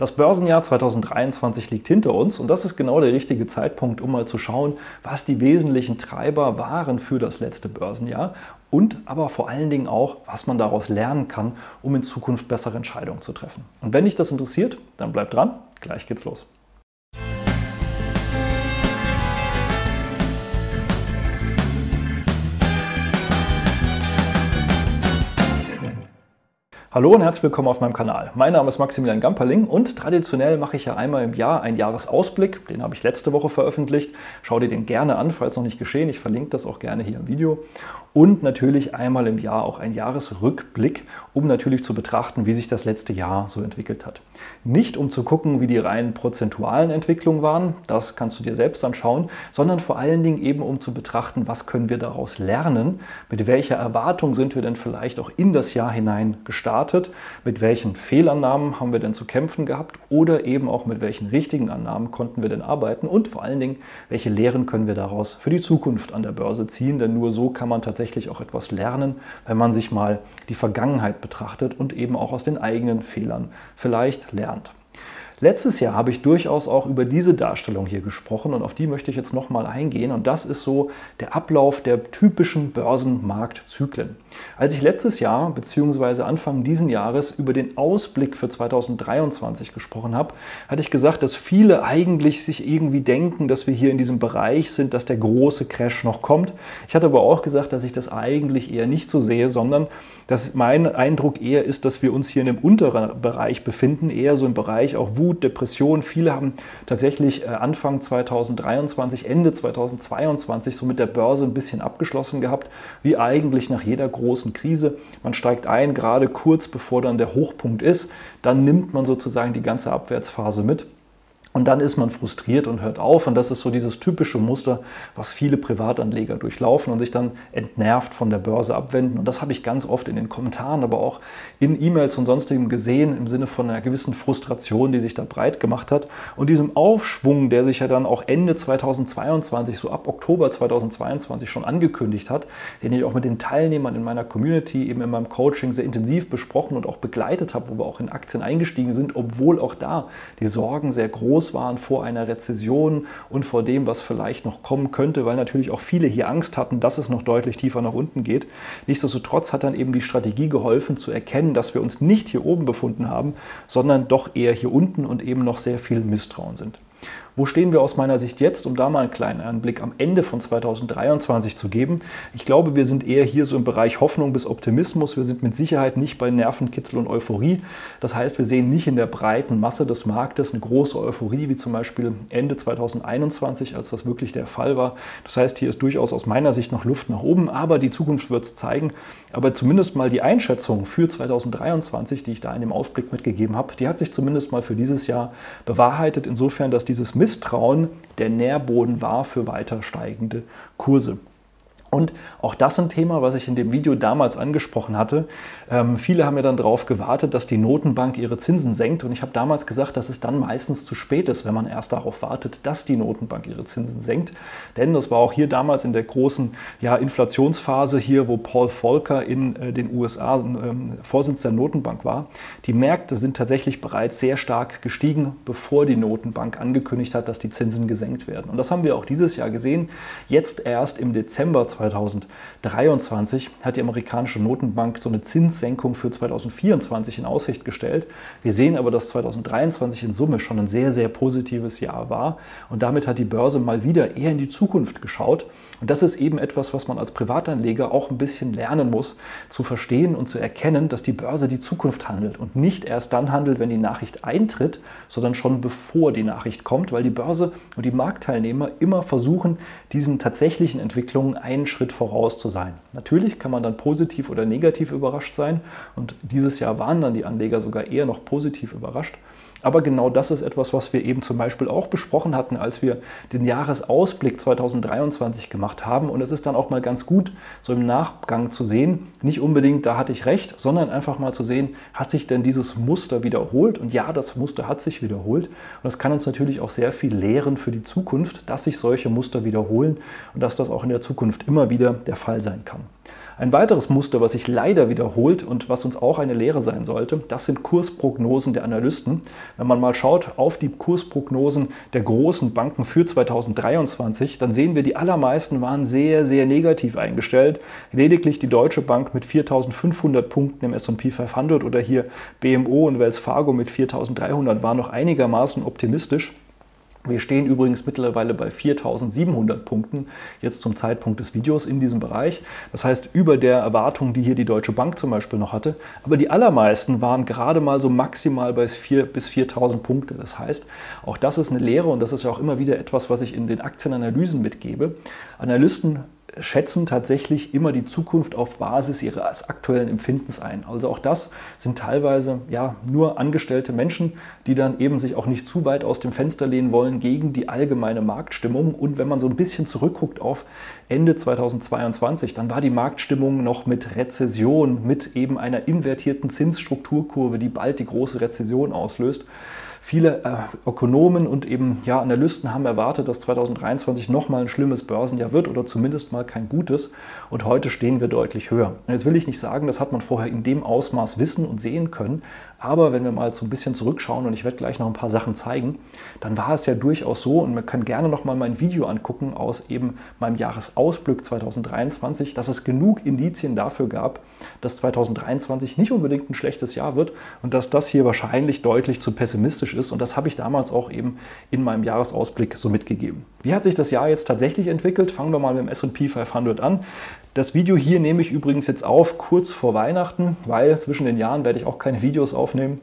Das Börsenjahr 2023 liegt hinter uns und das ist genau der richtige Zeitpunkt, um mal zu schauen, was die wesentlichen Treiber waren für das letzte Börsenjahr und aber vor allen Dingen auch, was man daraus lernen kann, um in Zukunft bessere Entscheidungen zu treffen. Und wenn dich das interessiert, dann bleib dran, gleich geht's los. Hallo und herzlich willkommen auf meinem Kanal. Mein Name ist Maximilian Gamperling und traditionell mache ich ja einmal im Jahr einen Jahresausblick. Den habe ich letzte Woche veröffentlicht. Schau dir den gerne an, falls noch nicht geschehen. Ich verlinke das auch gerne hier im Video und natürlich einmal im Jahr auch ein Jahresrückblick, um natürlich zu betrachten, wie sich das letzte Jahr so entwickelt hat. Nicht um zu gucken, wie die rein prozentualen Entwicklungen waren, das kannst du dir selbst anschauen, sondern vor allen Dingen eben um zu betrachten, was können wir daraus lernen, mit welcher Erwartung sind wir denn vielleicht auch in das Jahr hinein gestartet, mit welchen Fehlannahmen haben wir denn zu kämpfen gehabt oder eben auch mit welchen richtigen Annahmen konnten wir denn arbeiten und vor allen Dingen, welche Lehren können wir daraus für die Zukunft an der Börse ziehen, denn nur so kann man tatsächlich tatsächlich auch etwas lernen, wenn man sich mal die Vergangenheit betrachtet und eben auch aus den eigenen Fehlern vielleicht lernt. Letztes Jahr habe ich durchaus auch über diese Darstellung hier gesprochen und auf die möchte ich jetzt nochmal eingehen. Und das ist so der Ablauf der typischen Börsenmarktzyklen. Als ich letztes Jahr bzw. Anfang diesen Jahres über den Ausblick für 2023 gesprochen habe, hatte ich gesagt, dass viele eigentlich sich irgendwie denken, dass wir hier in diesem Bereich sind, dass der große Crash noch kommt. Ich hatte aber auch gesagt, dass ich das eigentlich eher nicht so sehe, sondern dass mein Eindruck eher ist, dass wir uns hier in einem unteren Bereich befinden, eher so im Bereich auch Wut, Depression. Viele haben tatsächlich äh, Anfang 2023, Ende 2022 so mit der Börse ein bisschen abgeschlossen gehabt, wie eigentlich nach jeder großen Krise. Man steigt ein, gerade kurz bevor dann der Hochpunkt ist, dann nimmt man sozusagen die ganze Abwärtsphase mit. Und dann ist man frustriert und hört auf. Und das ist so dieses typische Muster, was viele Privatanleger durchlaufen und sich dann entnervt von der Börse abwenden. Und das habe ich ganz oft in den Kommentaren, aber auch in E-Mails und sonstigem gesehen, im Sinne von einer gewissen Frustration, die sich da breit gemacht hat. Und diesem Aufschwung, der sich ja dann auch Ende 2022, so ab Oktober 2022 schon angekündigt hat, den ich auch mit den Teilnehmern in meiner Community, eben in meinem Coaching sehr intensiv besprochen und auch begleitet habe, wo wir auch in Aktien eingestiegen sind, obwohl auch da die Sorgen sehr groß groß waren vor einer Rezession und vor dem, was vielleicht noch kommen könnte, weil natürlich auch viele hier Angst hatten, dass es noch deutlich tiefer nach unten geht. Nichtsdestotrotz hat dann eben die Strategie geholfen zu erkennen, dass wir uns nicht hier oben befunden haben, sondern doch eher hier unten und eben noch sehr viel Misstrauen sind. Wo stehen wir aus meiner Sicht jetzt, um da mal einen kleinen Einblick am Ende von 2023 zu geben? Ich glaube, wir sind eher hier so im Bereich Hoffnung bis Optimismus. Wir sind mit Sicherheit nicht bei Nervenkitzel und Euphorie. Das heißt, wir sehen nicht in der breiten Masse des Marktes eine große Euphorie, wie zum Beispiel Ende 2021, als das wirklich der Fall war. Das heißt, hier ist durchaus aus meiner Sicht noch Luft nach oben, aber die Zukunft wird es zeigen. Aber zumindest mal die Einschätzung für 2023, die ich da in dem Ausblick mitgegeben habe, die hat sich zumindest mal für dieses Jahr bewahrheitet, insofern, dass dieses Misstrauen der Nährboden war für weiter steigende Kurse. Und auch das ein Thema, was ich in dem Video damals angesprochen hatte. Ähm, viele haben ja dann darauf gewartet, dass die Notenbank ihre Zinsen senkt. Und ich habe damals gesagt, dass es dann meistens zu spät ist, wenn man erst darauf wartet, dass die Notenbank ihre Zinsen senkt. Denn das war auch hier damals in der großen ja, Inflationsphase hier, wo Paul Volcker in äh, den USA ähm, Vorsitzender der Notenbank war. Die Märkte sind tatsächlich bereits sehr stark gestiegen, bevor die Notenbank angekündigt hat, dass die Zinsen gesenkt werden. Und das haben wir auch dieses Jahr gesehen. Jetzt erst im Dezember 2020 2023 hat die amerikanische Notenbank so eine Zinssenkung für 2024 in Aussicht gestellt. Wir sehen aber, dass 2023 in Summe schon ein sehr, sehr positives Jahr war. Und damit hat die Börse mal wieder eher in die Zukunft geschaut. Und das ist eben etwas, was man als Privatanleger auch ein bisschen lernen muss, zu verstehen und zu erkennen, dass die Börse die Zukunft handelt und nicht erst dann handelt, wenn die Nachricht eintritt, sondern schon bevor die Nachricht kommt, weil die Börse und die Marktteilnehmer immer versuchen, diesen tatsächlichen Entwicklungen einen Schritt voraus zu sein. Natürlich kann man dann positiv oder negativ überrascht sein und dieses Jahr waren dann die Anleger sogar eher noch positiv überrascht. Aber genau das ist etwas, was wir eben zum Beispiel auch besprochen hatten, als wir den Jahresausblick 2023 gemacht haben. Und es ist dann auch mal ganz gut, so im Nachgang zu sehen, nicht unbedingt, da hatte ich recht, sondern einfach mal zu sehen, hat sich denn dieses Muster wiederholt? Und ja, das Muster hat sich wiederholt. Und das kann uns natürlich auch sehr viel lehren für die Zukunft, dass sich solche Muster wiederholen und dass das auch in der Zukunft immer wieder der Fall sein kann. Ein weiteres Muster, was sich leider wiederholt und was uns auch eine Lehre sein sollte, das sind Kursprognosen der Analysten. Wenn man mal schaut auf die Kursprognosen der großen Banken für 2023, dann sehen wir, die allermeisten waren sehr, sehr negativ eingestellt. Lediglich die Deutsche Bank mit 4.500 Punkten im S&P 500 oder hier BMO und Wells Fargo mit 4.300 waren noch einigermaßen optimistisch. Wir stehen übrigens mittlerweile bei 4700 Punkten, jetzt zum Zeitpunkt des Videos in diesem Bereich. Das heißt, über der Erwartung, die hier die Deutsche Bank zum Beispiel noch hatte. Aber die allermeisten waren gerade mal so maximal bei 4 bis 4000 Punkte. Das heißt, auch das ist eine Lehre und das ist ja auch immer wieder etwas, was ich in den Aktienanalysen mitgebe. Analysten schätzen tatsächlich immer die Zukunft auf Basis ihres aktuellen Empfindens ein. Also auch das sind teilweise ja nur angestellte Menschen, die dann eben sich auch nicht zu weit aus dem Fenster lehnen wollen gegen die allgemeine Marktstimmung. Und wenn man so ein bisschen zurückguckt auf Ende 2022, dann war die Marktstimmung noch mit Rezession, mit eben einer invertierten Zinsstrukturkurve, die bald die große Rezession auslöst. Viele äh, Ökonomen und eben ja, Analysten haben erwartet, dass 2023 nochmal ein schlimmes Börsenjahr wird oder zumindest mal kein gutes. Und heute stehen wir deutlich höher. Und jetzt will ich nicht sagen, das hat man vorher in dem Ausmaß wissen und sehen können. Aber wenn wir mal so ein bisschen zurückschauen und ich werde gleich noch ein paar Sachen zeigen, dann war es ja durchaus so und man kann gerne noch mal mein Video angucken aus eben meinem Jahresausblick 2023, dass es genug Indizien dafür gab, dass 2023 nicht unbedingt ein schlechtes Jahr wird und dass das hier wahrscheinlich deutlich zu pessimistisch ist. Und das habe ich damals auch eben in meinem Jahresausblick so mitgegeben. Wie hat sich das Jahr jetzt tatsächlich entwickelt? Fangen wir mal mit dem S&P 500 an. Das Video hier nehme ich übrigens jetzt auf kurz vor Weihnachten, weil zwischen den Jahren werde ich auch keine Videos aufnehmen.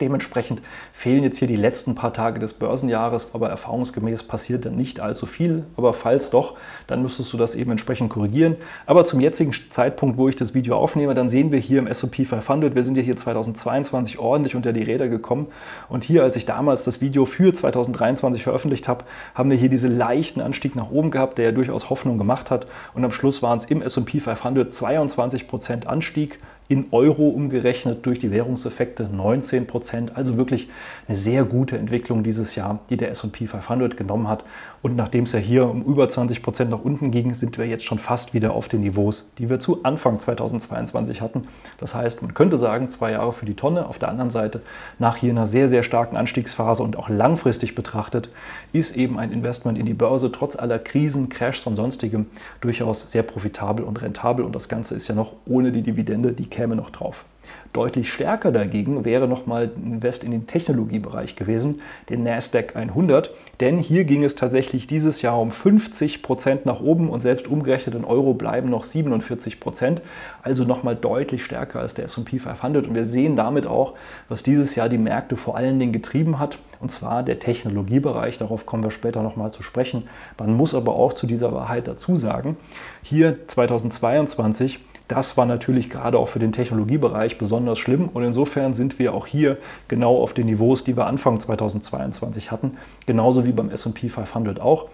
Dementsprechend fehlen jetzt hier die letzten paar Tage des Börsenjahres, aber erfahrungsgemäß passiert dann nicht allzu viel. Aber falls doch, dann müsstest du das eben entsprechend korrigieren. Aber zum jetzigen Zeitpunkt, wo ich das Video aufnehme, dann sehen wir hier im S&P 500, wir sind ja hier 2022 ordentlich unter die Räder gekommen. Und hier, als ich damals das Video für 2023 veröffentlicht habe, haben wir hier diesen leichten Anstieg nach oben gehabt, der ja durchaus Hoffnung gemacht hat. Und am Schluss waren es im S&P 500 22 Prozent Anstieg in Euro umgerechnet durch die Währungseffekte 19 Prozent. Also wirklich eine sehr gute Entwicklung dieses Jahr, die der SP 500 genommen hat. Und nachdem es ja hier um über 20 Prozent nach unten ging, sind wir jetzt schon fast wieder auf den Niveaus, die wir zu Anfang 2022 hatten. Das heißt, man könnte sagen, zwei Jahre für die Tonne. Auf der anderen Seite, nach hier einer sehr, sehr starken Anstiegsphase und auch langfristig betrachtet, ist eben ein Investment in die Börse trotz aller Krisen, Crashs und sonstigem durchaus sehr profitabel und rentabel. Und das Ganze ist ja noch ohne die Dividende, die käme noch drauf. Deutlich stärker dagegen wäre nochmal ein Invest in den Technologiebereich gewesen, den Nasdaq 100, denn hier ging es tatsächlich dieses Jahr um 50 Prozent nach oben und selbst umgerechnet in Euro bleiben noch 47 Prozent, also nochmal deutlich stärker als der S&P 500 und wir sehen damit auch, was dieses Jahr die Märkte vor allen Dingen getrieben hat, und zwar der Technologiebereich, darauf kommen wir später nochmal zu sprechen. Man muss aber auch zu dieser Wahrheit dazu sagen, hier 2022 das war natürlich gerade auch für den Technologiebereich besonders schlimm und insofern sind wir auch hier genau auf den Niveaus, die wir Anfang 2022 hatten, genauso wie beim S&P 500 auch.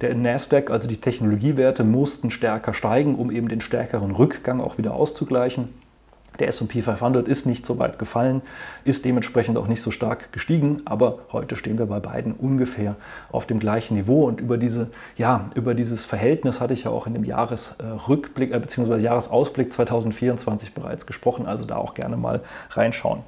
Der Nasdaq, also die Technologiewerte, mussten stärker steigen, um eben den stärkeren Rückgang auch wieder auszugleichen. Der SP 500 ist nicht so weit gefallen, ist dementsprechend auch nicht so stark gestiegen, aber heute stehen wir bei beiden ungefähr auf dem gleichen Niveau und über, diese, ja, über dieses Verhältnis hatte ich ja auch in dem Jahresrückblick äh, bzw. Jahresausblick 2024 bereits gesprochen, also da auch gerne mal reinschauen.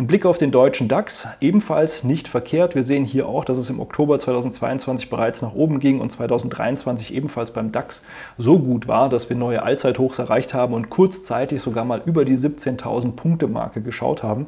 Ein Blick auf den deutschen DAX, ebenfalls nicht verkehrt. Wir sehen hier auch, dass es im Oktober 2022 bereits nach oben ging und 2023 ebenfalls beim DAX so gut war, dass wir neue Allzeithochs erreicht haben und kurzzeitig sogar mal über die 17.000 Punkte Marke geschaut haben.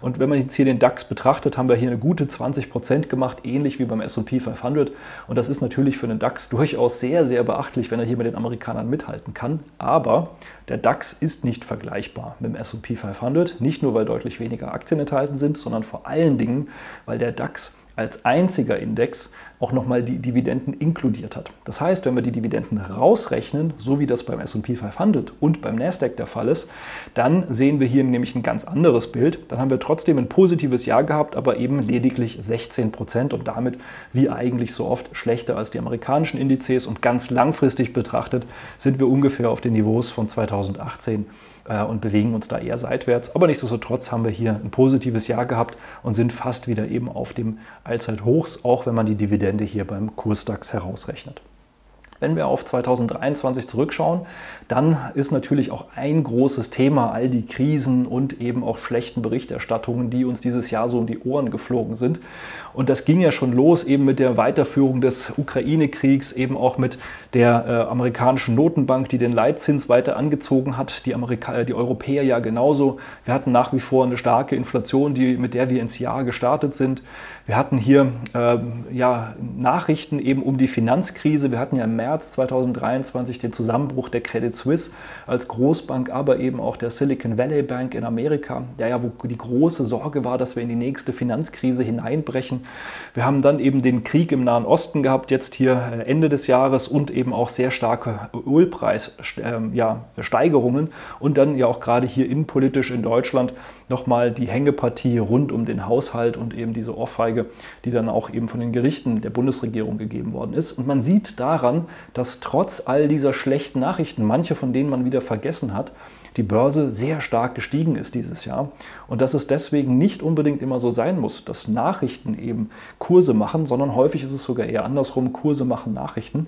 Und wenn man jetzt hier den DAX betrachtet, haben wir hier eine gute 20 Prozent gemacht, ähnlich wie beim S&P 500. Und das ist natürlich für den DAX durchaus sehr, sehr beachtlich, wenn er hier mit den Amerikanern mithalten kann. Aber der DAX ist nicht vergleichbar mit dem SP 500, nicht nur weil deutlich weniger Aktien enthalten sind, sondern vor allen Dingen, weil der DAX als einziger Index auch nochmal die Dividenden inkludiert hat. Das heißt, wenn wir die Dividenden rausrechnen, so wie das beim SP 500 und beim Nasdaq der Fall ist, dann sehen wir hier nämlich ein ganz anderes Bild. Dann haben wir trotzdem ein positives Jahr gehabt, aber eben lediglich 16 Prozent und damit, wie eigentlich so oft, schlechter als die amerikanischen Indizes. Und ganz langfristig betrachtet sind wir ungefähr auf den Niveaus von 2018 äh, und bewegen uns da eher seitwärts. Aber nichtsdestotrotz haben wir hier ein positives Jahr gehabt und sind fast wieder eben auf dem Allzeithochs, auch wenn man die Dividende hier beim Kursdax herausrechnet. Wenn wir auf 2023 zurückschauen, dann ist natürlich auch ein großes Thema all die Krisen und eben auch schlechten Berichterstattungen, die uns dieses Jahr so um die Ohren geflogen sind. Und das ging ja schon los eben mit der Weiterführung des Ukraine-Kriegs, eben auch mit der äh, amerikanischen Notenbank, die den Leitzins weiter angezogen hat, die, Amerika die Europäer ja genauso. Wir hatten nach wie vor eine starke Inflation, die, mit der wir ins Jahr gestartet sind. Wir hatten hier äh, ja, Nachrichten eben um die Finanzkrise. Wir hatten ja im März 2023 den Zusammenbruch der Credit Suisse als Großbank, aber eben auch der Silicon Valley Bank in Amerika, der ja wo die große Sorge war, dass wir in die nächste Finanzkrise hineinbrechen. Wir haben dann eben den Krieg im Nahen Osten gehabt, jetzt hier äh, Ende des Jahres und eben auch sehr starke Ölpreissteigerungen ähm, ja, und dann ja auch gerade hier innenpolitisch in Deutschland nochmal die Hängepartie rund um den Haushalt und eben diese Ohrfeige, die dann auch eben von den Gerichten der Bundesregierung gegeben worden ist. Und man sieht daran, dass trotz all dieser schlechten Nachrichten, manche von denen man wieder vergessen hat, die Börse sehr stark gestiegen ist dieses Jahr und dass es deswegen nicht unbedingt immer so sein muss, dass Nachrichten eben Kurse machen, sondern häufig ist es sogar eher andersrum, Kurse machen Nachrichten.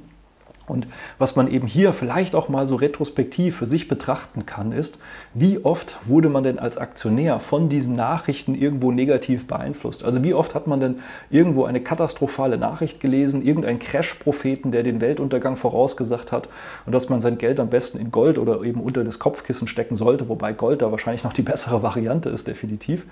Und was man eben hier vielleicht auch mal so retrospektiv für sich betrachten kann, ist, wie oft wurde man denn als Aktionär von diesen Nachrichten irgendwo negativ beeinflusst? Also wie oft hat man denn irgendwo eine katastrophale Nachricht gelesen, irgendein Crash-Propheten, der den Weltuntergang vorausgesagt hat und dass man sein Geld am besten in Gold oder eben unter das Kopfkissen stecken sollte, wobei Gold da wahrscheinlich noch die bessere Variante ist, definitiv.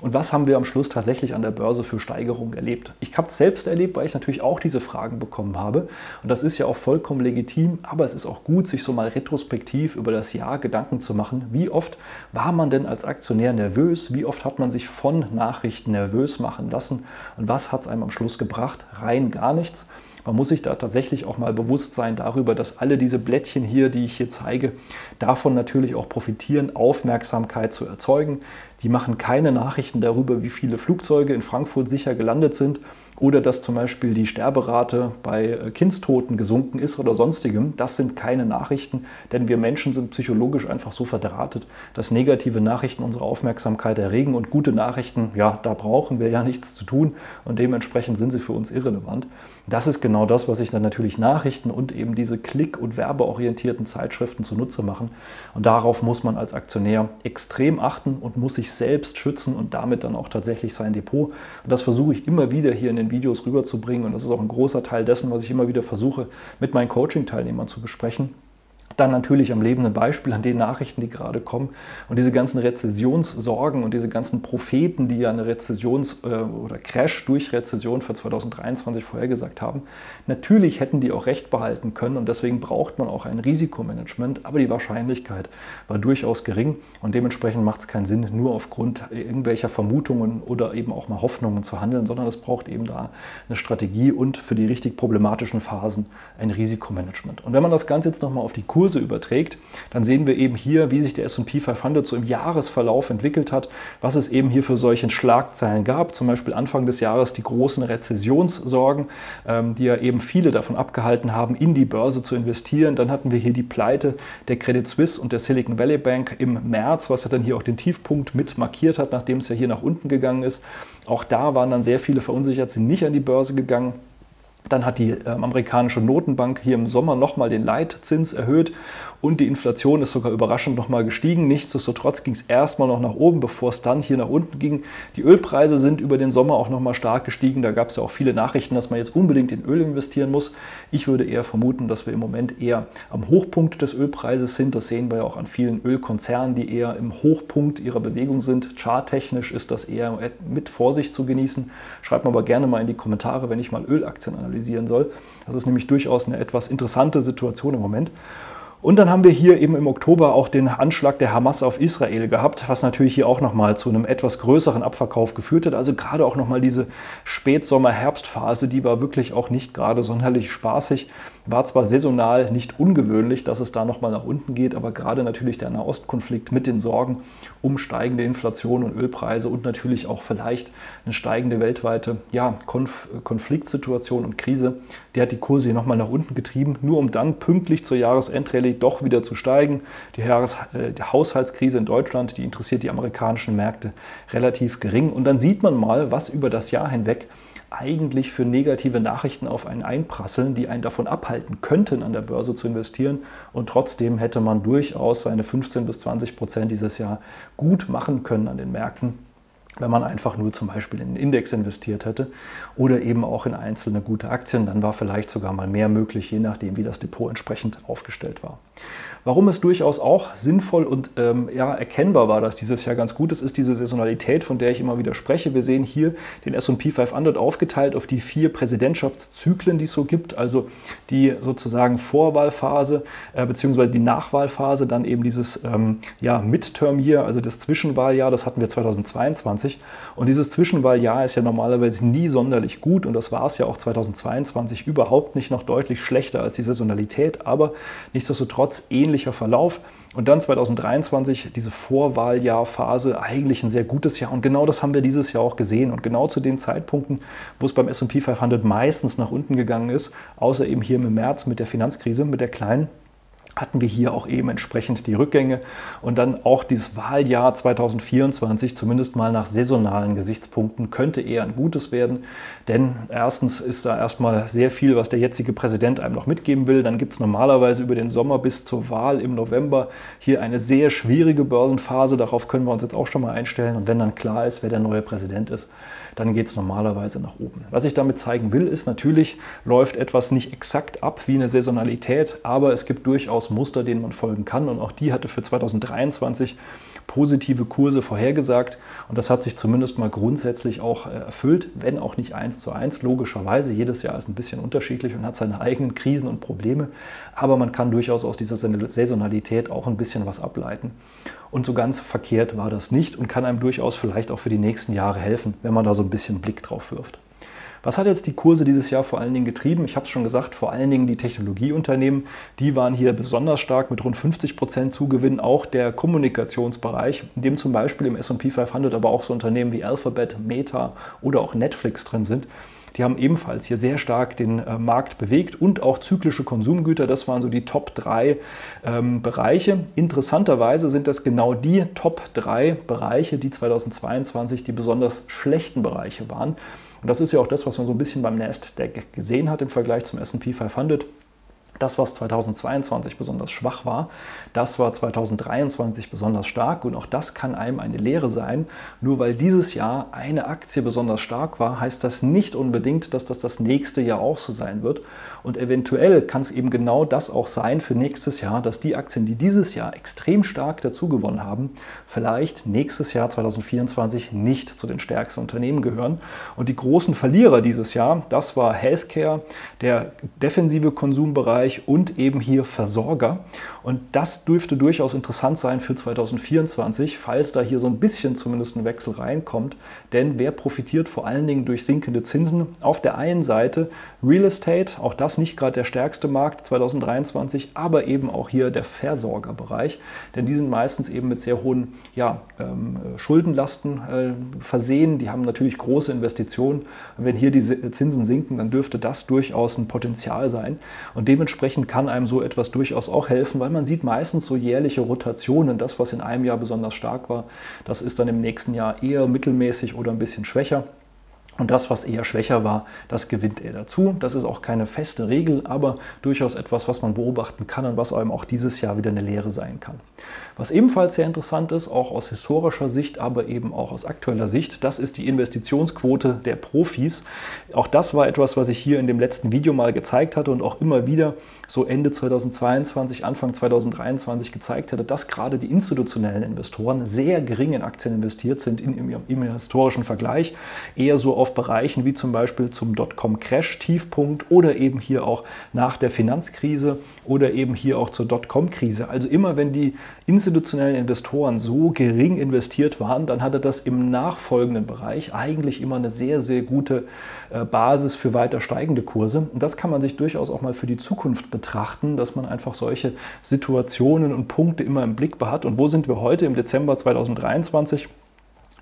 Und was haben wir am Schluss tatsächlich an der Börse für Steigerungen erlebt? Ich habe es selbst erlebt, weil ich natürlich auch diese Fragen bekommen habe. Und das ist ja auch vollkommen legitim, aber es ist auch gut, sich so mal retrospektiv über das Jahr Gedanken zu machen. Wie oft war man denn als Aktionär nervös? Wie oft hat man sich von Nachrichten nervös machen lassen? Und was hat es einem am Schluss gebracht? Rein gar nichts. Man muss sich da tatsächlich auch mal bewusst sein darüber, dass alle diese Blättchen hier, die ich hier zeige, davon natürlich auch profitieren, Aufmerksamkeit zu erzeugen. Die machen keine Nachrichten darüber, wie viele Flugzeuge in Frankfurt sicher gelandet sind oder dass zum Beispiel die Sterberate bei äh, Kindstoten gesunken ist oder sonstigem. Das sind keine Nachrichten, denn wir Menschen sind psychologisch einfach so verdrahtet, dass negative Nachrichten unsere Aufmerksamkeit erregen und gute Nachrichten, ja, da brauchen wir ja nichts zu tun und dementsprechend sind sie für uns irrelevant. Das ist genau das, was sich dann natürlich Nachrichten und eben diese klick- und werbeorientierten Zeitschriften zunutze machen. Und darauf muss man als Aktionär extrem achten und muss sich selbst schützen und damit dann auch tatsächlich sein Depot. Und das versuche ich immer wieder hier in den Videos rüberzubringen. Und das ist auch ein großer Teil dessen, was ich immer wieder versuche, mit meinen Coaching-Teilnehmern zu besprechen. Dann natürlich am lebenden Beispiel an den Nachrichten, die gerade kommen. Und diese ganzen Rezessionssorgen und diese ganzen Propheten, die ja eine Rezessions- äh, oder Crash durch Rezession für 2023 vorhergesagt haben, natürlich hätten die auch recht behalten können und deswegen braucht man auch ein Risikomanagement. Aber die Wahrscheinlichkeit war durchaus gering und dementsprechend macht es keinen Sinn, nur aufgrund irgendwelcher Vermutungen oder eben auch mal Hoffnungen zu handeln, sondern es braucht eben da eine Strategie und für die richtig problematischen Phasen ein Risikomanagement. Und wenn man das Ganze jetzt nochmal auf die Kurse Kurse überträgt, dann sehen wir eben hier, wie sich der S&P 500 so im Jahresverlauf entwickelt hat, was es eben hier für solche Schlagzeilen gab. Zum Beispiel Anfang des Jahres die großen Rezessionssorgen, ähm, die ja eben viele davon abgehalten haben, in die Börse zu investieren. Dann hatten wir hier die Pleite der Credit Suisse und der Silicon Valley Bank im März, was ja dann hier auch den Tiefpunkt mit markiert hat, nachdem es ja hier nach unten gegangen ist. Auch da waren dann sehr viele verunsichert, sind nicht an die Börse gegangen. Dann hat die äh, amerikanische Notenbank hier im Sommer nochmal den Leitzins erhöht und die Inflation ist sogar überraschend nochmal gestiegen. Nichtsdestotrotz ging es erstmal noch nach oben, bevor es dann hier nach unten ging. Die Ölpreise sind über den Sommer auch nochmal stark gestiegen. Da gab es ja auch viele Nachrichten, dass man jetzt unbedingt in Öl investieren muss. Ich würde eher vermuten, dass wir im Moment eher am Hochpunkt des Ölpreises sind. Das sehen wir ja auch an vielen Ölkonzernen, die eher im Hochpunkt ihrer Bewegung sind. Charttechnisch ist das eher mit Vorsicht zu genießen. Schreibt mir aber gerne mal in die Kommentare, wenn ich mal Ölaktien analysieren soll. Das ist nämlich durchaus eine etwas interessante Situation im Moment. Und dann haben wir hier eben im Oktober auch den Anschlag der Hamas auf Israel gehabt, was natürlich hier auch nochmal zu einem etwas größeren Abverkauf geführt hat. Also gerade auch nochmal diese Spätsommer-Herbstphase, die war wirklich auch nicht gerade sonderlich spaßig. War zwar saisonal nicht ungewöhnlich, dass es da nochmal nach unten geht, aber gerade natürlich der Nahostkonflikt mit den Sorgen um steigende Inflation und Ölpreise und natürlich auch vielleicht eine steigende weltweite ja, Konf Konfliktsituation und Krise, die hat die Kurse hier nochmal nach unten getrieben, nur um dann pünktlich zur Jahresendrallye doch wieder zu steigen. Die, Jahres äh, die Haushaltskrise in Deutschland, die interessiert die amerikanischen Märkte relativ gering. Und dann sieht man mal, was über das Jahr hinweg eigentlich für negative Nachrichten auf einen einprasseln, die einen davon abhalten könnten, an der Börse zu investieren. Und trotzdem hätte man durchaus seine 15 bis 20 Prozent dieses Jahr gut machen können an den Märkten wenn man einfach nur zum Beispiel in den Index investiert hätte oder eben auch in einzelne gute Aktien, dann war vielleicht sogar mal mehr möglich, je nachdem, wie das Depot entsprechend aufgestellt war. Warum es durchaus auch sinnvoll und ähm, ja, erkennbar war, dass dieses Jahr ganz gut ist, ist diese Saisonalität, von der ich immer wieder spreche. Wir sehen hier den SP 500 aufgeteilt auf die vier Präsidentschaftszyklen, die es so gibt, also die sozusagen Vorwahlphase äh, bzw. die Nachwahlphase, dann eben dieses ähm, ja, Midterm Year, also das Zwischenwahljahr, das hatten wir 2022. Und dieses Zwischenwahljahr ist ja normalerweise nie sonderlich gut und das war es ja auch 2022 überhaupt nicht noch deutlich schlechter als die Saisonalität, aber nichtsdestotrotz ähnlich ähnlicher Verlauf. Und dann 2023 diese Vorwahljahrphase, eigentlich ein sehr gutes Jahr. Und genau das haben wir dieses Jahr auch gesehen. Und genau zu den Zeitpunkten, wo es beim SP 500 meistens nach unten gegangen ist, außer eben hier im März mit der Finanzkrise, mit der kleinen, hatten wir hier auch eben entsprechend die Rückgänge und dann auch dieses Wahljahr 2024, zumindest mal nach saisonalen Gesichtspunkten, könnte eher ein gutes werden. Denn erstens ist da erstmal sehr viel, was der jetzige Präsident einem noch mitgeben will. Dann gibt es normalerweise über den Sommer bis zur Wahl im November hier eine sehr schwierige Börsenphase. Darauf können wir uns jetzt auch schon mal einstellen. Und wenn dann klar ist, wer der neue Präsident ist, dann geht es normalerweise nach oben. Was ich damit zeigen will, ist natürlich, läuft etwas nicht exakt ab wie eine Saisonalität, aber es gibt durchaus Muster, denen man folgen kann. Und auch die hatte für 2023 positive Kurse vorhergesagt. Und das hat sich zumindest mal grundsätzlich auch äh, erfüllt, wenn auch nicht eins zu eins. Logischerweise, jedes Jahr ist ein bisschen unterschiedlich und hat seine eigenen Krisen und Probleme. Aber man kann durchaus aus dieser Saisonalität auch ein bisschen was ableiten. Und so ganz verkehrt war das nicht und kann einem durchaus vielleicht auch für die nächsten Jahre helfen, wenn man da so ein bisschen Blick drauf wirft. Was hat jetzt die Kurse dieses Jahr vor allen Dingen getrieben? Ich habe es schon gesagt, vor allen Dingen die Technologieunternehmen, die waren hier besonders stark mit rund 50 Prozent Zugewinn. Auch der Kommunikationsbereich, in dem zum Beispiel im SP 500 aber auch so Unternehmen wie Alphabet, Meta oder auch Netflix drin sind. Die haben ebenfalls hier sehr stark den äh, Markt bewegt und auch zyklische Konsumgüter. Das waren so die Top 3 ähm, Bereiche. Interessanterweise sind das genau die Top 3 Bereiche, die 2022 die besonders schlechten Bereiche waren. Und das ist ja auch das, was man so ein bisschen beim Nasdaq gesehen hat im Vergleich zum SP 500. Das, was 2022 besonders schwach war, das war 2023 besonders stark und auch das kann einem eine Lehre sein. Nur weil dieses Jahr eine Aktie besonders stark war, heißt das nicht unbedingt, dass das das nächste Jahr auch so sein wird. Und eventuell kann es eben genau das auch sein für nächstes Jahr, dass die Aktien, die dieses Jahr extrem stark dazugewonnen haben, vielleicht nächstes Jahr 2024 nicht zu den stärksten Unternehmen gehören. Und die großen Verlierer dieses Jahr, das war Healthcare, der defensive Konsumbereich, Bereich und eben hier Versorger. Und das dürfte durchaus interessant sein für 2024, falls da hier so ein bisschen zumindest ein Wechsel reinkommt. Denn wer profitiert vor allen Dingen durch sinkende Zinsen? Auf der einen Seite Real Estate, auch das nicht gerade der stärkste Markt 2023, aber eben auch hier der Versorgerbereich. Denn die sind meistens eben mit sehr hohen ja, ähm, Schuldenlasten äh, versehen. Die haben natürlich große Investitionen. Und wenn hier die Zinsen sinken, dann dürfte das durchaus ein Potenzial sein. Und dementsprechend Dementsprechend kann einem so etwas durchaus auch helfen, weil man sieht meistens so jährliche Rotationen. Das, was in einem Jahr besonders stark war, das ist dann im nächsten Jahr eher mittelmäßig oder ein bisschen schwächer. Und das, was eher schwächer war, das gewinnt er dazu. Das ist auch keine feste Regel, aber durchaus etwas, was man beobachten kann und was einem auch dieses Jahr wieder eine Lehre sein kann. Was ebenfalls sehr interessant ist, auch aus historischer Sicht, aber eben auch aus aktueller Sicht, das ist die Investitionsquote der Profis. Auch das war etwas, was ich hier in dem letzten Video mal gezeigt hatte und auch immer wieder so Ende 2022, Anfang 2023 gezeigt hatte, dass gerade die institutionellen Investoren sehr gering in Aktien investiert sind im, im historischen Vergleich, eher so auf auf Bereichen wie zum Beispiel zum Dotcom-Crash-Tiefpunkt oder eben hier auch nach der Finanzkrise oder eben hier auch zur Dotcom-Krise. Also immer wenn die institutionellen Investoren so gering investiert waren, dann hatte das im nachfolgenden Bereich eigentlich immer eine sehr, sehr gute äh, Basis für weiter steigende Kurse. Und das kann man sich durchaus auch mal für die Zukunft betrachten, dass man einfach solche Situationen und Punkte immer im Blick hat. Und wo sind wir heute im Dezember 2023?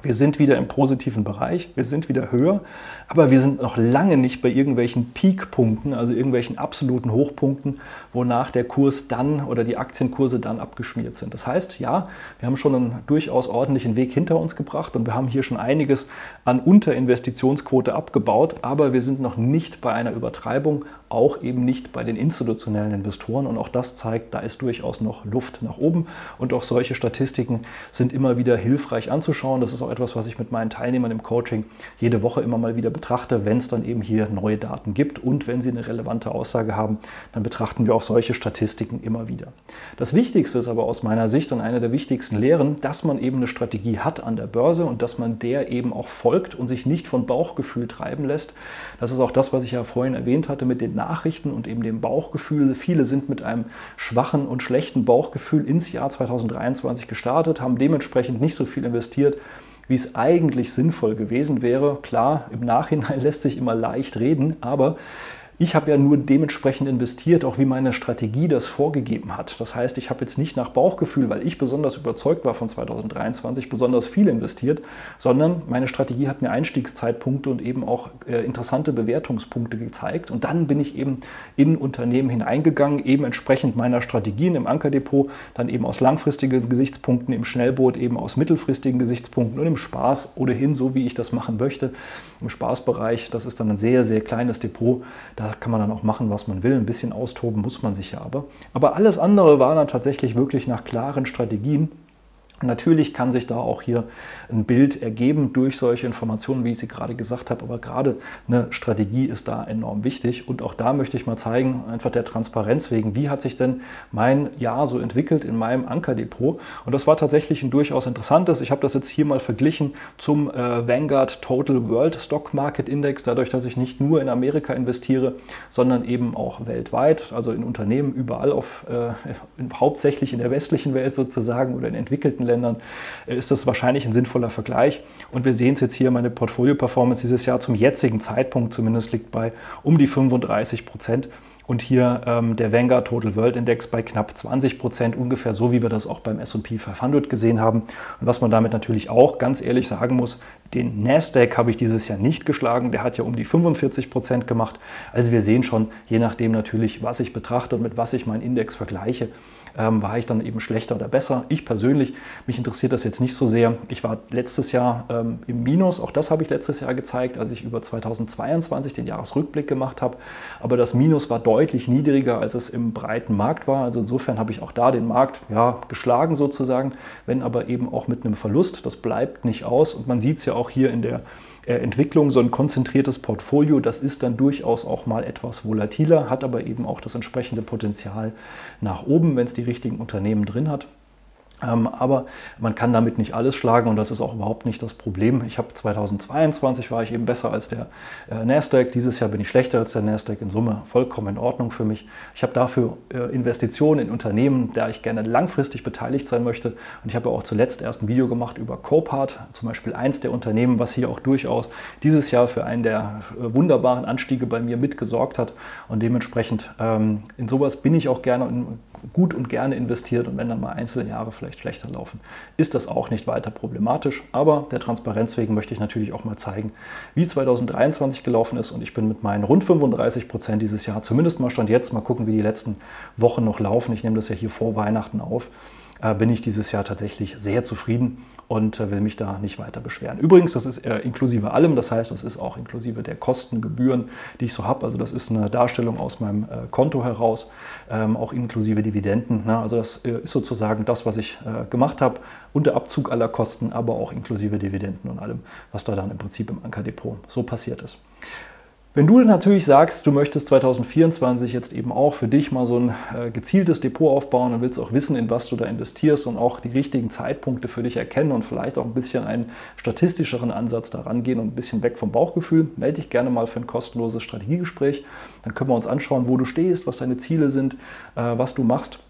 Wir sind wieder im positiven Bereich, wir sind wieder höher, aber wir sind noch lange nicht bei irgendwelchen Peakpunkten, also irgendwelchen absoluten Hochpunkten, wonach der Kurs dann oder die Aktienkurse dann abgeschmiert sind. Das heißt, ja, wir haben schon einen durchaus ordentlichen Weg hinter uns gebracht und wir haben hier schon einiges an Unterinvestitionsquote abgebaut, aber wir sind noch nicht bei einer Übertreibung, auch eben nicht bei den institutionellen Investoren und auch das zeigt, da ist durchaus noch Luft nach oben und auch solche Statistiken sind immer wieder hilfreich anzuschauen. Das ist auch etwas, was ich mit meinen Teilnehmern im Coaching jede Woche immer mal wieder betrachte, wenn es dann eben hier neue Daten gibt und wenn sie eine relevante Aussage haben, dann betrachten wir auch solche Statistiken immer wieder. Das Wichtigste ist aber aus meiner Sicht und eine der wichtigsten Lehren, dass man eben eine Strategie hat an der Börse und dass man der eben auch folgt und sich nicht von Bauchgefühl treiben lässt. Das ist auch das, was ich ja vorhin erwähnt hatte mit den Nachrichten und eben dem Bauchgefühl. Viele sind mit einem schwachen und schlechten Bauchgefühl ins Jahr 2023 gestartet, haben dementsprechend nicht so viel investiert wie es eigentlich sinnvoll gewesen wäre. Klar, im Nachhinein lässt sich immer leicht reden, aber ich habe ja nur dementsprechend investiert, auch wie meine Strategie das vorgegeben hat. Das heißt, ich habe jetzt nicht nach Bauchgefühl, weil ich besonders überzeugt war von 2023, besonders viel investiert, sondern meine Strategie hat mir Einstiegszeitpunkte und eben auch äh, interessante Bewertungspunkte gezeigt. Und dann bin ich eben in Unternehmen hineingegangen, eben entsprechend meiner Strategien im Ankerdepot, dann eben aus langfristigen Gesichtspunkten, im Schnellboot eben aus mittelfristigen Gesichtspunkten und im Spaß ohnehin so, wie ich das machen möchte. Im Spaßbereich, das ist dann ein sehr, sehr kleines Depot. Da da kann man dann auch machen, was man will. Ein bisschen austoben muss man sich ja aber. Aber alles andere war dann tatsächlich wirklich nach klaren Strategien Natürlich kann sich da auch hier ein Bild ergeben durch solche Informationen, wie ich sie gerade gesagt habe, aber gerade eine Strategie ist da enorm wichtig. Und auch da möchte ich mal zeigen, einfach der Transparenz wegen, wie hat sich denn mein Jahr so entwickelt in meinem Ankerdepot. Und das war tatsächlich ein durchaus interessantes. Ich habe das jetzt hier mal verglichen zum äh, Vanguard Total World Stock Market Index, dadurch, dass ich nicht nur in Amerika investiere, sondern eben auch weltweit, also in Unternehmen überall auf, äh, hauptsächlich in der westlichen Welt sozusagen oder in entwickelten Ländern Ländern, äh, ist das wahrscheinlich ein sinnvoller Vergleich. Und wir sehen es jetzt hier, meine Portfolio-Performance dieses Jahr zum jetzigen Zeitpunkt zumindest liegt bei um die 35 Prozent. Und hier ähm, der Vanguard Total World Index bei knapp 20 Prozent, ungefähr so, wie wir das auch beim SP 500 gesehen haben. Und was man damit natürlich auch ganz ehrlich sagen muss, den Nasdaq habe ich dieses Jahr nicht geschlagen. Der hat ja um die 45 Prozent gemacht. Also wir sehen schon, je nachdem natürlich, was ich betrachte und mit was ich meinen Index vergleiche, ähm, war ich dann eben schlechter oder besser. Ich persönlich, mich interessiert das jetzt nicht so sehr. Ich war letztes Jahr ähm, im Minus, auch das habe ich letztes Jahr gezeigt, als ich über 2022 den Jahresrückblick gemacht habe. Aber das Minus war deutlich niedriger, als es im breiten Markt war. Also insofern habe ich auch da den Markt ja, geschlagen sozusagen, wenn aber eben auch mit einem Verlust. Das bleibt nicht aus und man sieht es ja auch hier in der Entwicklung, so ein konzentriertes Portfolio, das ist dann durchaus auch mal etwas volatiler, hat aber eben auch das entsprechende Potenzial nach oben, wenn es die richtigen Unternehmen drin hat. Ähm, aber man kann damit nicht alles schlagen und das ist auch überhaupt nicht das Problem. Ich habe 2022 war ich eben besser als der äh, Nasdaq. Dieses Jahr bin ich schlechter als der Nasdaq. In Summe vollkommen in Ordnung für mich. Ich habe dafür äh, Investitionen in Unternehmen, da ich gerne langfristig beteiligt sein möchte. Und ich habe auch zuletzt erst ein Video gemacht über Copart, zum Beispiel eins der Unternehmen, was hier auch durchaus dieses Jahr für einen der äh, wunderbaren Anstiege bei mir mitgesorgt hat. Und dementsprechend ähm, in sowas bin ich auch gerne gut und gerne investiert und wenn dann mal einzelne Jahre vielleicht schlechter laufen, ist das auch nicht weiter problematisch. Aber der Transparenz wegen möchte ich natürlich auch mal zeigen, wie 2023 gelaufen ist und ich bin mit meinen rund 35 Prozent dieses Jahr, zumindest mal Stand jetzt, mal gucken, wie die letzten Wochen noch laufen. Ich nehme das ja hier vor Weihnachten auf bin ich dieses Jahr tatsächlich sehr zufrieden und äh, will mich da nicht weiter beschweren. Übrigens, das ist äh, inklusive allem, das heißt, das ist auch inklusive der Kosten, Gebühren, die ich so habe. Also das ist eine Darstellung aus meinem Konto heraus, ähm, auch inklusive Dividenden. Ne? Also das ist sozusagen das, was ich gemacht habe, unter Abzug aller Kosten, aber auch inklusive Dividenden und allem, was da dann im Prinzip im Ankerdepot so passiert ist. Wenn du natürlich sagst, du möchtest 2024 jetzt eben auch für dich mal so ein äh, gezieltes Depot aufbauen und willst auch wissen, in was du da investierst und auch die richtigen Zeitpunkte für dich erkennen und vielleicht auch ein bisschen einen statistischeren Ansatz daran gehen und ein bisschen weg vom Bauchgefühl, melde dich gerne mal für ein kostenloses Strategiegespräch. Dann können wir uns anschauen, wo du stehst, was deine Ziele sind, äh, was du machst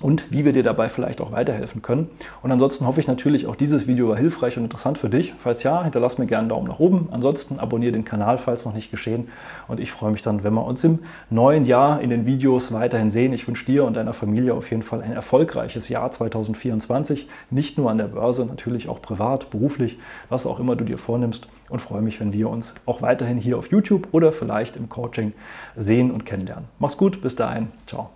und wie wir dir dabei vielleicht auch weiterhelfen können. Und ansonsten hoffe ich natürlich, auch dieses Video war hilfreich und interessant für dich. Falls ja, hinterlass mir gerne einen Daumen nach oben. Ansonsten abonniere den Kanal, falls noch nicht geschehen. Und ich freue mich dann, wenn wir uns im neuen Jahr in den Videos weiterhin sehen. Ich wünsche dir und deiner Familie auf jeden Fall ein erfolgreiches Jahr 2024. Nicht nur an der Börse, natürlich auch privat, beruflich, was auch immer du dir vornimmst. Und freue mich, wenn wir uns auch weiterhin hier auf YouTube oder vielleicht im Coaching sehen und kennenlernen. Mach's gut, bis dahin. Ciao.